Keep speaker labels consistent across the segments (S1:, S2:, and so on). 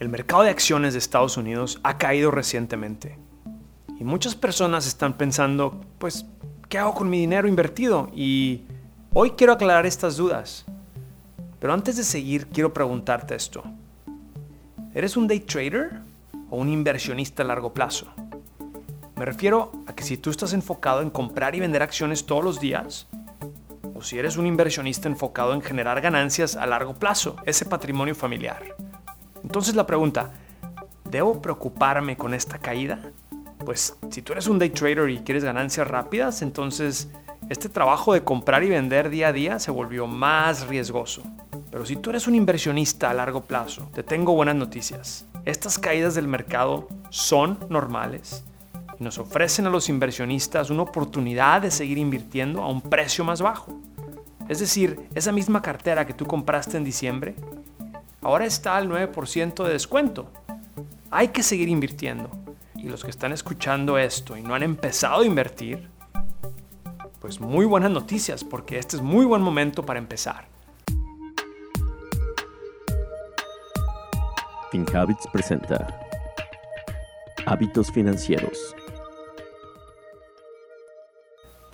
S1: El mercado de acciones de Estados Unidos ha caído recientemente. Y muchas personas están pensando, pues, ¿qué hago con mi dinero invertido? Y hoy quiero aclarar estas dudas. Pero antes de seguir, quiero preguntarte esto. ¿Eres un day trader o un inversionista a largo plazo? Me refiero a que si tú estás enfocado en comprar y vender acciones todos los días, o si eres un inversionista enfocado en generar ganancias a largo plazo, ese patrimonio familiar. Entonces la pregunta, ¿debo preocuparme con esta caída? Pues si tú eres un day trader y quieres ganancias rápidas, entonces este trabajo de comprar y vender día a día se volvió más riesgoso. Pero si tú eres un inversionista a largo plazo, te tengo buenas noticias. Estas caídas del mercado son normales y nos ofrecen a los inversionistas una oportunidad de seguir invirtiendo a un precio más bajo. Es decir, esa misma cartera que tú compraste en diciembre ahora está al 9% de descuento. Hay que seguir invirtiendo. Y los que están escuchando esto y no han empezado a invertir, pues muy buenas noticias porque este es muy buen momento para empezar.
S2: FinHabits presenta Hábitos Financieros.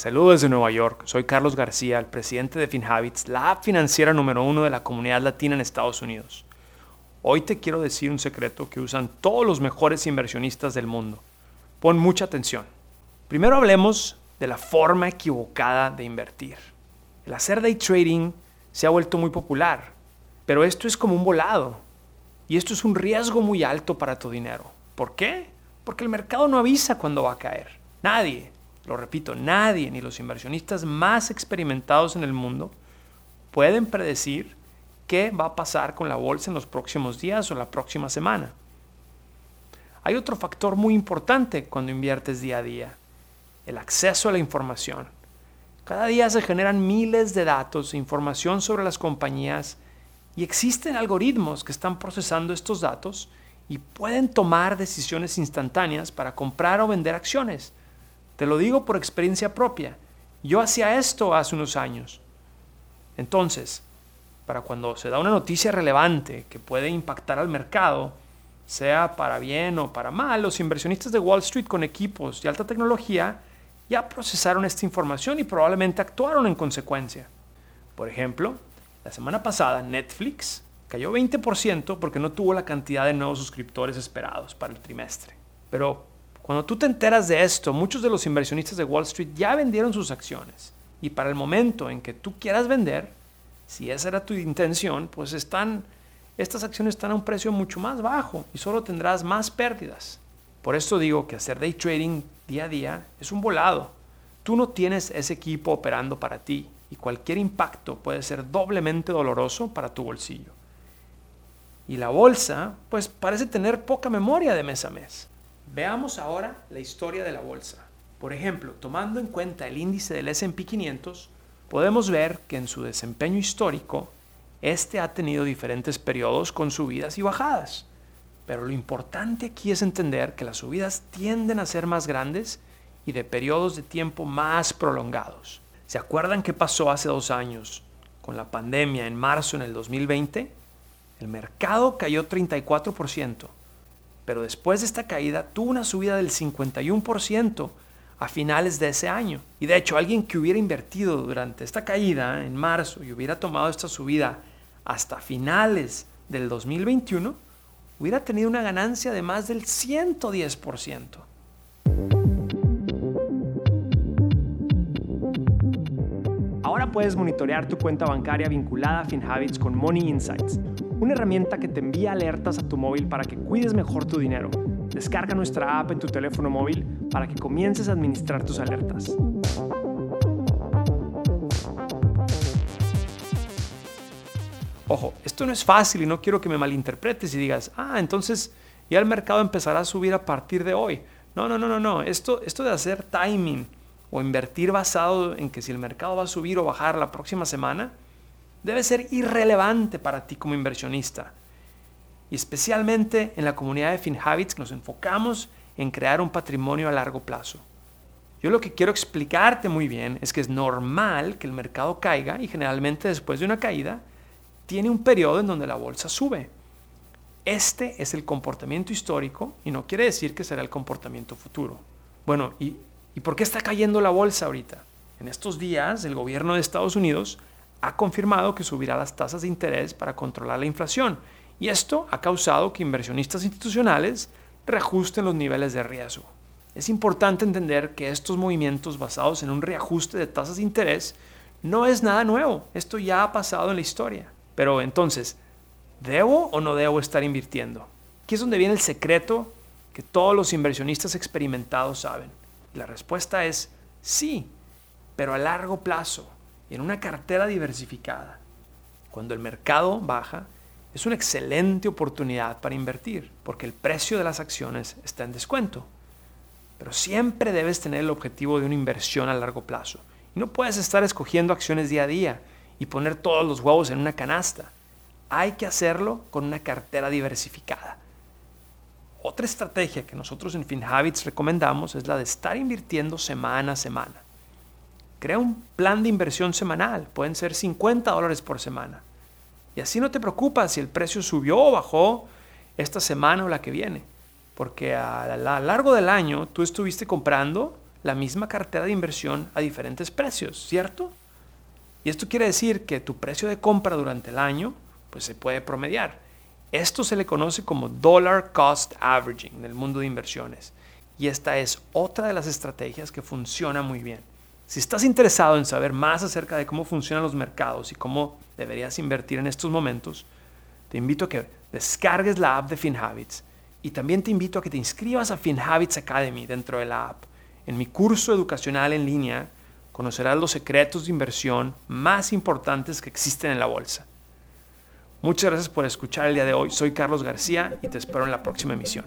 S1: Te desde Nueva York. Soy Carlos García, el presidente de FinHabits, la app financiera número uno de la comunidad latina en Estados Unidos. Hoy te quiero decir un secreto que usan todos los mejores inversionistas del mundo. Pon mucha atención. Primero hablemos de la forma equivocada de invertir. El hacer day trading se ha vuelto muy popular, pero esto es como un volado. Y esto es un riesgo muy alto para tu dinero. ¿Por qué? Porque el mercado no avisa cuándo va a caer. Nadie, lo repito, nadie, ni los inversionistas más experimentados en el mundo, pueden predecir qué va a pasar con la bolsa en los próximos días o la próxima semana. Hay otro factor muy importante cuando inviertes día a día, el acceso a la información. Cada día se generan miles de datos e información sobre las compañías y existen algoritmos que están procesando estos datos y pueden tomar decisiones instantáneas para comprar o vender acciones. Te lo digo por experiencia propia. Yo hacía esto hace unos años. Entonces, para cuando se da una noticia relevante que puede impactar al mercado, sea para bien o para mal, los inversionistas de Wall Street con equipos de alta tecnología ya procesaron esta información y probablemente actuaron en consecuencia. Por ejemplo, la semana pasada Netflix cayó 20% porque no tuvo la cantidad de nuevos suscriptores esperados para el trimestre. Pero cuando tú te enteras de esto, muchos de los inversionistas de Wall Street ya vendieron sus acciones. Y para el momento en que tú quieras vender, si esa era tu intención, pues están, estas acciones están a un precio mucho más bajo y solo tendrás más pérdidas. Por eso digo que hacer day trading día a día es un volado. Tú no tienes ese equipo operando para ti y cualquier impacto puede ser doblemente doloroso para tu bolsillo. Y la bolsa, pues parece tener poca memoria de mes a mes. Veamos ahora la historia de la bolsa. Por ejemplo, tomando en cuenta el índice del SP 500, podemos ver que en su desempeño histórico, este ha tenido diferentes periodos con subidas y bajadas. Pero lo importante aquí es entender que las subidas tienden a ser más grandes y de periodos de tiempo más prolongados. ¿Se acuerdan qué pasó hace dos años con la pandemia en marzo en el 2020? El mercado cayó 34%, pero después de esta caída tuvo una subida del 51% a finales de ese año. Y de hecho, alguien que hubiera invertido durante esta caída en marzo y hubiera tomado esta subida hasta finales del 2021, hubiera tenido una ganancia de más del 110%. Ahora puedes monitorear tu cuenta bancaria vinculada a FinHabits con Money Insights, una herramienta que te envía alertas a tu móvil para que cuides mejor tu dinero Descarga nuestra app en tu teléfono móvil para que comiences a administrar tus alertas. Ojo, esto no es fácil y no quiero que me malinterpretes y digas, ah, entonces ya el mercado empezará a subir a partir de hoy. No, no, no, no, no. Esto, esto de hacer timing o invertir basado en que si el mercado va a subir o bajar la próxima semana, debe ser irrelevante para ti como inversionista y especialmente en la comunidad de FinHabits nos enfocamos en crear un patrimonio a largo plazo. Yo lo que quiero explicarte muy bien es que es normal que el mercado caiga y generalmente después de una caída tiene un periodo en donde la bolsa sube. Este es el comportamiento histórico y no quiere decir que será el comportamiento futuro. Bueno, ¿y, ¿y por qué está cayendo la bolsa ahorita? En estos días, el gobierno de Estados Unidos ha confirmado que subirá las tasas de interés para controlar la inflación y esto ha causado que inversionistas institucionales reajusten los niveles de riesgo. Es importante entender que estos movimientos basados en un reajuste de tasas de interés no es nada nuevo, esto ya ha pasado en la historia. Pero entonces, ¿debo o no debo estar invirtiendo? Aquí es donde viene el secreto que todos los inversionistas experimentados saben. La respuesta es sí, pero a largo plazo en una cartera diversificada. Cuando el mercado baja, es una excelente oportunidad para invertir, porque el precio de las acciones está en descuento. Pero siempre debes tener el objetivo de una inversión a largo plazo. Y no puedes estar escogiendo acciones día a día y poner todos los huevos en una canasta. Hay que hacerlo con una cartera diversificada. Otra estrategia que nosotros en FinHabits recomendamos es la de estar invirtiendo semana a semana. Crea un plan de inversión semanal, pueden ser 50 dólares por semana. Y así no te preocupas si el precio subió o bajó esta semana o la que viene, porque a lo largo del año tú estuviste comprando la misma cartera de inversión a diferentes precios, ¿cierto? Y esto quiere decir que tu precio de compra durante el año pues se puede promediar. Esto se le conoce como dollar cost averaging en el mundo de inversiones. Y esta es otra de las estrategias que funciona muy bien. Si estás interesado en saber más acerca de cómo funcionan los mercados y cómo deberías invertir en estos momentos, te invito a que descargues la app de FinHabits y también te invito a que te inscribas a FinHabits Academy dentro de la app. En mi curso educacional en línea conocerás los secretos de inversión más importantes que existen en la bolsa. Muchas gracias por escuchar el día de hoy. Soy Carlos García y te espero en la próxima emisión.